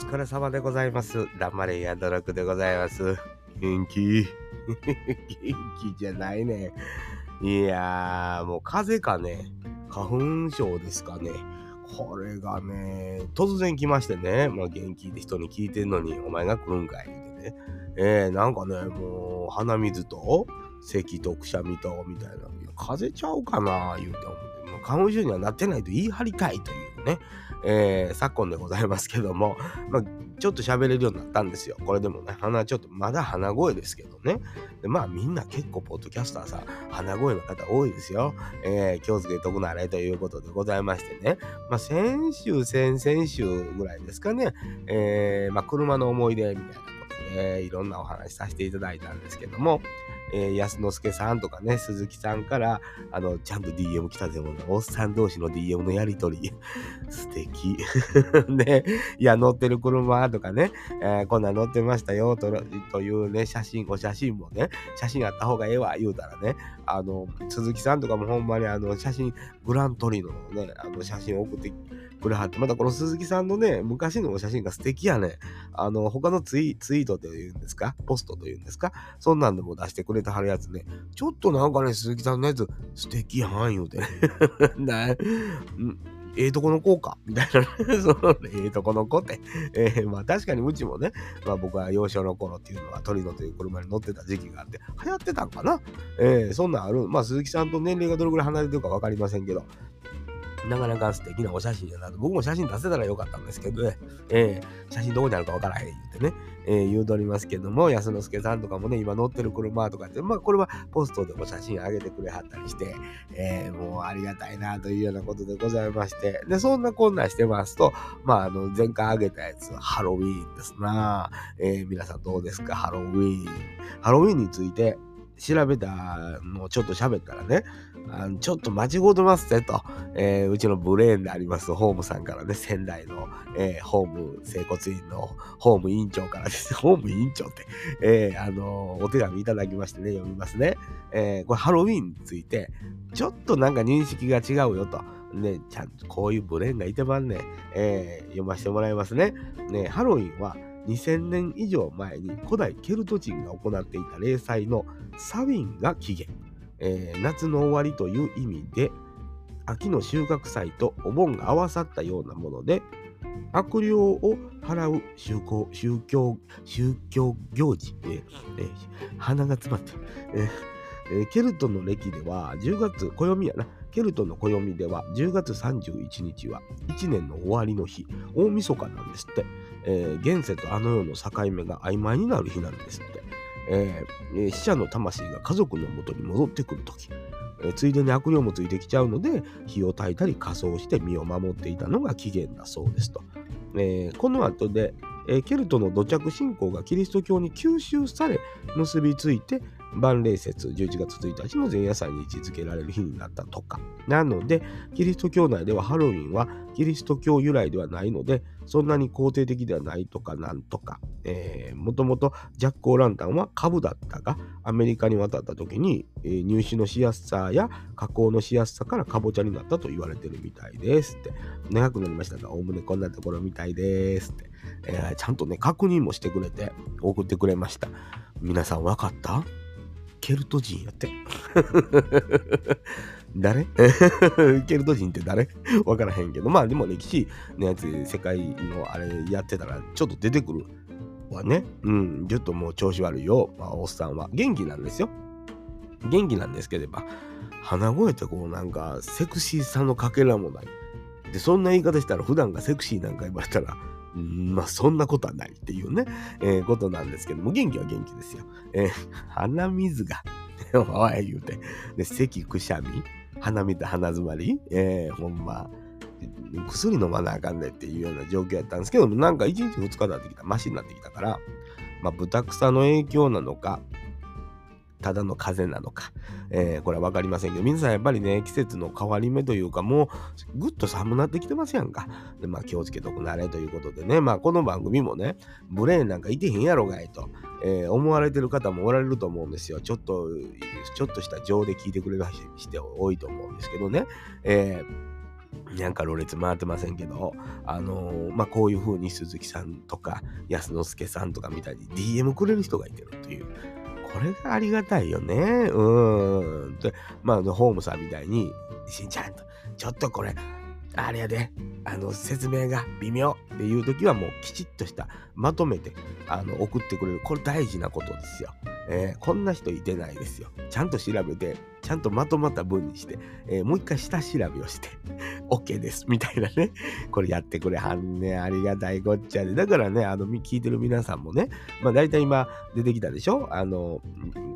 疲れ様でございます。黙れやどろくでございます。元気？元気じゃないね。いやー、もう風邪かね。花粉症ですかね。これがね、突然来ましてね、まあ元気で人に聞いてんのに、お前が来るんかいってね。えー、なんかね、もう鼻水と、咳とくしゃみと、みたいな。風邪ちゃうかな言うて思って、もう花粉症にはなってないと言い張りたいというね。えー、昨今でございますけども、まあ、ちょっと喋れるようになったんですよ。これでもね、鼻ちょっと、まだ鼻声ですけどね。でまあみんな結構、ポッドキャスターさん、鼻声の方多いですよ。えー、気をつけとくなれということでございましてね。まあ先週、先々週ぐらいですかね。えー、まあ車の思い出みたいなことで、いろんなお話させていただいたんですけども、えー、安之助さんとかね、鈴木さんから、あの、ちゃんと DM 来たでもおっさん同士の DM のやりとり、素敵。ね、いや、乗ってる車とかね、えー、こんなん乗ってましたよと、というね、写真、お写真もね、写真あった方がええわ、言うたらね、あの、鈴木さんとかもほんまにあの、写真、グラントリノのね、あの、写真送ってくれはって、またこの鈴木さんのね、昔のお写真が素敵やね。あの、他のツイツイートというんですか？ポストというんですか？そんなんでも出してくれてはるやつね。ちょっとなんかね、鈴木さんのやつ素敵やん言うてね。な、ええとこの子か？みたいな、ね、その、ええとこの子って。えー、まあ確かにうちもね、まあ僕は幼少の頃っていうのはトリノという車に乗ってた時期があって、流行ってたんかな？えー、そんなんある。まあ鈴木さんと年齢がどれぐらい離れてるか分かりませんけど、なかなか素敵なお写真やなと。僕も写真出せたらよかったんですけどね。えー、写真どこにあるかわからへん言ってね。えー、言うとりますけども、安之助さんとかもね、今乗ってる車とかって、まあこれはポストでも写真上げてくれはったりして、えー、もうありがたいなというようなことでございまして、で、そんなこんなしてますと、まああの、前回上げたやつ、ハロウィーンですな。え、皆さんどうですか、ハロウィーン。ハロウィーンについて、調べたのをちょっと喋ったらね、あのちょっと間違うてますぜと、えー、うちのブレーンでありますホームさんからね、仙台の、えー、ホーム整骨院のホーム委員長からです。ホーム委員長って、えー、あのお手紙いただきましてね、読みますね。えこれハロウィンについて、ちょっとなんか認識が違うよと。ね、ちゃんとこういうブレーンがいてまんね、え読ませてもらいますね。ね、ハロウィンは、2000年以上前に古代ケルト人が行っていた例祭のサウィンが起源、えー、夏の終わりという意味で秋の収穫祭とお盆が合わさったようなもので悪霊を払う宗教宗教宗教行事、えーえー、鼻が詰まって、えー、ケルトの歴では10月暦やな。ケルトの暦では10月31日は1年の終わりの日。大晦日なんですって。えー、現世とあの世の境目が曖昧になる日なんですって。えー、死者の魂が家族のもとに戻ってくるとき、えー、ついでに悪霊もついてきちゃうので、火を焚いたり仮装して身を守っていたのが起源だそうですと。えー、この後で、え、ケルトの土着信仰がキリスト教に吸収され、結びついて、万礼節11月1日の前夜祭に位置づけられる日になったとか。なので、キリスト教内ではハロウィンはキリスト教由来ではないので、そんなに肯定的ではないとかなんとか。えー、もともとジャック・オー・ランタンは株だったが、アメリカに渡った時に、えー、入手のしやすさや加工のしやすさからかぼちゃになったと言われてるみたいですって。長くなりましたが、おおむねこんなところみたいですって。えー、ちゃんとね、確認もしてくれて送ってくれました。皆さん分かった？ケルト人やって。誰？ケルト人って誰？わからへんけど。まあでも歴史のやつ、世界のあれやってたらちょっと出てくるわね。うん。ちょっともう調子悪いよ。まあ、おっさんは。元気なんですよ。元気なんですければ、鼻声ってこうなんかセクシーさのかけらもない。で、そんな言い方したら普段がセクシーなんか言われたら、まあそんなことはないっていうね、えー、ことなんですけども、元気は元気ですよ。えー、鼻水が、おい言うて、で、咳くしゃみ、鼻水鼻詰まり、えー、ほんま、薬飲まなあかんねっていうような状況やったんですけども、なんか1日2日経ってきた、マシになってきたから、まあ豚草の影響なのか、ただの風邪なのか、えー、これは分かりませんけど、皆さんやっぱりね、季節の変わり目というか、もうぐっと寒なってきてますやんか。で、まあ気をつけとくなれということでね、まあこの番組もね、ブレーンなんかいてへんやろがいと、えー、思われてる方もおられると思うんですよ。ちょっと、ちょっとした情で聞いてくれる人多いと思うんですけどね。えーなんかろれつ回ってませんけど、あのー、まあ、こういう風に鈴木さんとか安之助さんとかみたいに DM くれる人がいてるという。これがありがたいよね。うん。で、まあ、ホームさんみたいに、しんちゃんと、ちょっとこれ、あれやで、あの、説明が微妙っていう時はもうきちっとした、まとめて、あの、送ってくれる。これ大事なことですよ。えー、こんな人いてないですよ。ちゃんと調べて、ちゃんとまとまった文にして、えー、もう一回下調べをして、OK です、みたいなね。これやってくれはんね。ありがたいこっちゃで。だからね、あの、聞いてる皆さんもね、まあ大体今出てきたでしょ？あの、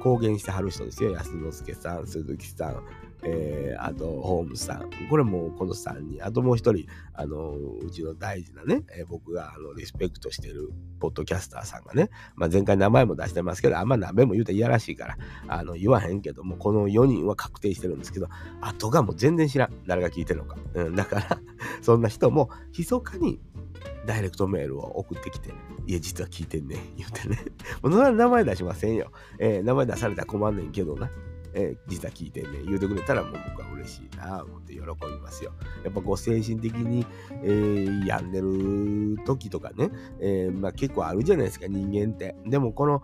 公言してはる人ですよ。安之助さん、鈴木さん、えー、あと、ホームさん。これもこの3人。あともう一人、あの、うちの大事なね、えー、僕があのリスペクトしてるポッドキャスターさんがね、まあ、前回名前も出してますけど、あんま何べも言うといやらしいから、あの、言わへんけども、この4人は確定してるんですけど、後がもう全然知らん。誰が聞いてるのか。うん、だから そんな人も、密かにダイレクトメールを送ってきて、いや、実は聞いてんね言うてね。もう名前出しませんよ。えー、名前出されたら困んねんけどな。え、実は聞いてね、言うてくれたらもう僕は嬉しいな思って喜びますよ。やっぱこう精神的に、えー、病んでる時とかね、えー、まあ、結構あるじゃないですか、人間って。でもこの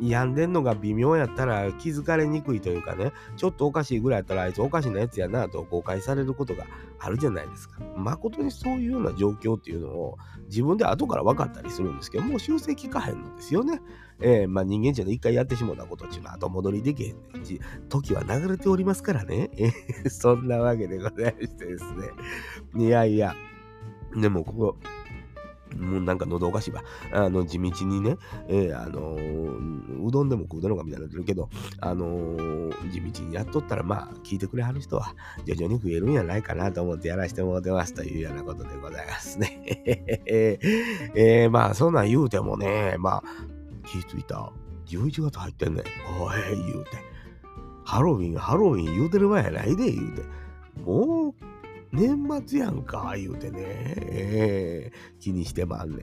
病んでんのが微妙やったら気づかれにくいというかね、ちょっとおかしいぐらいやったらあいつおかしなやつやなと誤解されることがあるじゃないですか。誠にそういうような状況っていうのを自分で後から分かったりするんですけど、もう修正効かへんのですよね。えー、まあ人間じゃ一回やってしもたことっていうのは後戻りできへんねんし、時は流れておりますからね。そんなわけでございましてですね。いやいや、でもここ、もうなんか喉おかしいわ。あの、地道にね、えー、あのー、うどんでも食うだろうかみたいになってるけど、あのー、地道にやっとったら、まあ、聞いてくれはる人は徐々に増えるんやないかなと思ってやらせてもらってますというようなことでございますね。えー、まあ、そんなん言うてもね、まあ、気づいた。11月入ってんねん。おい、言うて。ハロウィン、ハロウィン言うてる前やないで、言うて。もう、年末やんか、言うてね、えー、気にしてまんねん。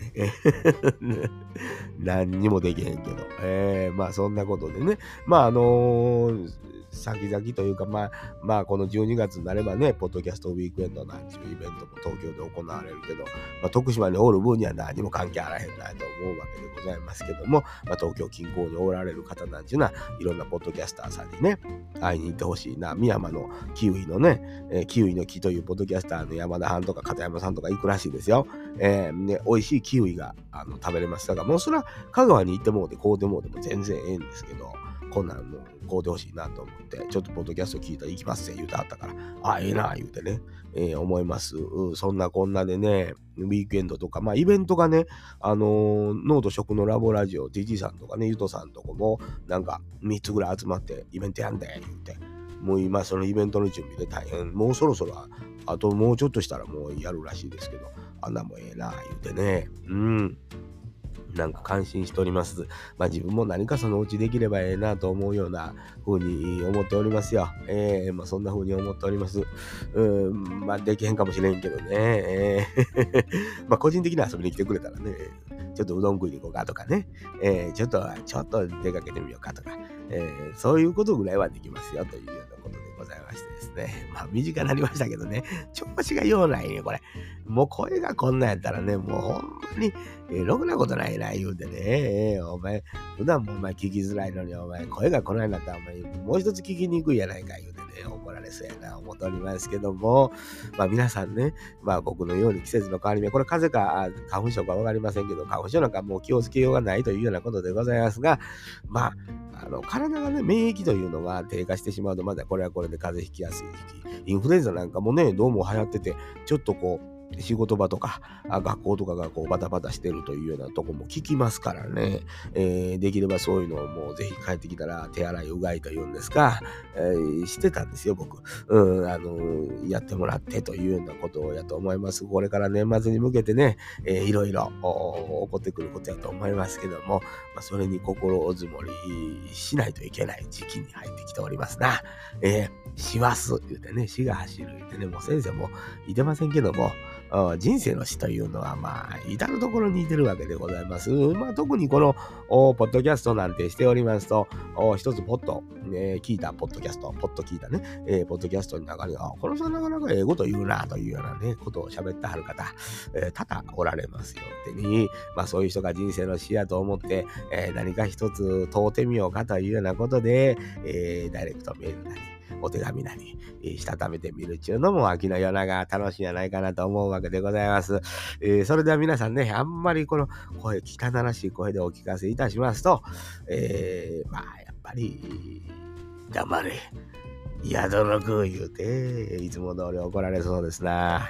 何にもできへんけど、えー、まあそんなことでね、まああのー先々というか、まあ、まあ、この12月になればね、ポッドキャストウィークエンドなんていうイベントも東京で行われるけど、まあ、徳島におる分には何も関係あらへんないと思うわけでございますけども、まあ、東京近郊におられる方なんていうのは、いろんなポッドキャスターさんにね、会いに行ってほしいな。深山のキウイのね、えー、キウイの木というポッドキャスターの山田さんとか片山さんとか行くらしいですよ。えー、ね、美味しいキウイがあの食べれます。だからもうそれは香川に行ってもうて、こうでもうでも全然ええんですけど、こんなんもうこうでほしいなと思って、ちょっとポッドキャスト聞いたら行きますって言うてはったから、あ、ええな、言うてね、えー、思います、そんなこんなでね、ウィークエンドとか、まあイベントがね、あのー、ノート食のラボラジオ、ジジさんとかね、ゆとさんとこも、なんか3つぐらい集まってイベントやんで、言うて。もう今そのイベントの準備で大変、もうそろそろ、あともうちょっとしたらもうやるらしいですけど、あんなもええな、言うてね。うん。なんか感心しております。まあ自分も何かそのうちできればええなと思うような風に思っておりますよ。えー、まあそんな風に思っております。うん、まあできへんかもしれんけどね。えー まあ個人的に遊びに来てくれたらね、ちょっとうどん食いに行こうかとかね、えー、ちょっと、ちょっと出かけてみようかとか、えー、そういうことぐらいはできますよというようなことでございましてね。まあ身近になりましたけどね、調子がようないね、これ。もう声がこんなんやったらね、もうほんまに、えー、ろくなことないな、言うてね。えー、お前、普段もお前聞きづらいのに、お前、声がこないんだったら、お前、もう一つ聞きにくいやないか、言うね、怒られそうやな、思っておりますけども、まあ皆さんね、まあ僕のように季節の変わり目、これ風邪か花粉症か分かりませんけど、花粉症なんかもう気をつけようがないというようなことでございますが、まあ、あの体がね、免疫というのが低下してしまうと、まだこれはこれで風邪ひきやすい時期、インフルエンザなんかもね、どうも流行ってて、ちょっとこう、仕事場とか学校とかがこうバタバタしてるというようなとこも聞きますからね、えー、できればそういうのをもうぜひ帰ってきたら手洗いうがいというんですか、えー、してたんですよ僕、うん、あのやってもらってというようなことをやと思います。これから年末に向けてね、えー、いろいろ起こってくることやと思いますけども、まあ、それに心を積もりしないといけない時期に入ってきておりますな、えー、します言うてね死が走る言うてねもう先生もいてませんけども人生の死というのは、まあ、至るところにいてるわけでございます。まあ、特にこの、ポッドキャストなんてしておりますと、一つポッド、ね、聞いたポッドキャスト、ポッド聞いたね、えー、ポッドキャストの中に、あ、この人なかなか英語と言うな、というようなね、ことを喋ってはる方、えー、多々おられますよってに、まあ、そういう人が人生の死やと思って、えー、何か一つ問うてみようかというようなことで、えー、ダイレクトメールなり、お手紙なり、えー、したためてみるっちゅうのも秋の夜長楽しいんじゃないかなと思うわけでございます。えー、それでは皆さんね、あんまりこの声、汚らしい声でお聞かせいたしますと、えー、まあ、やっぱり、黙れ、宿のく言うて、いつも通り怒られそうですな。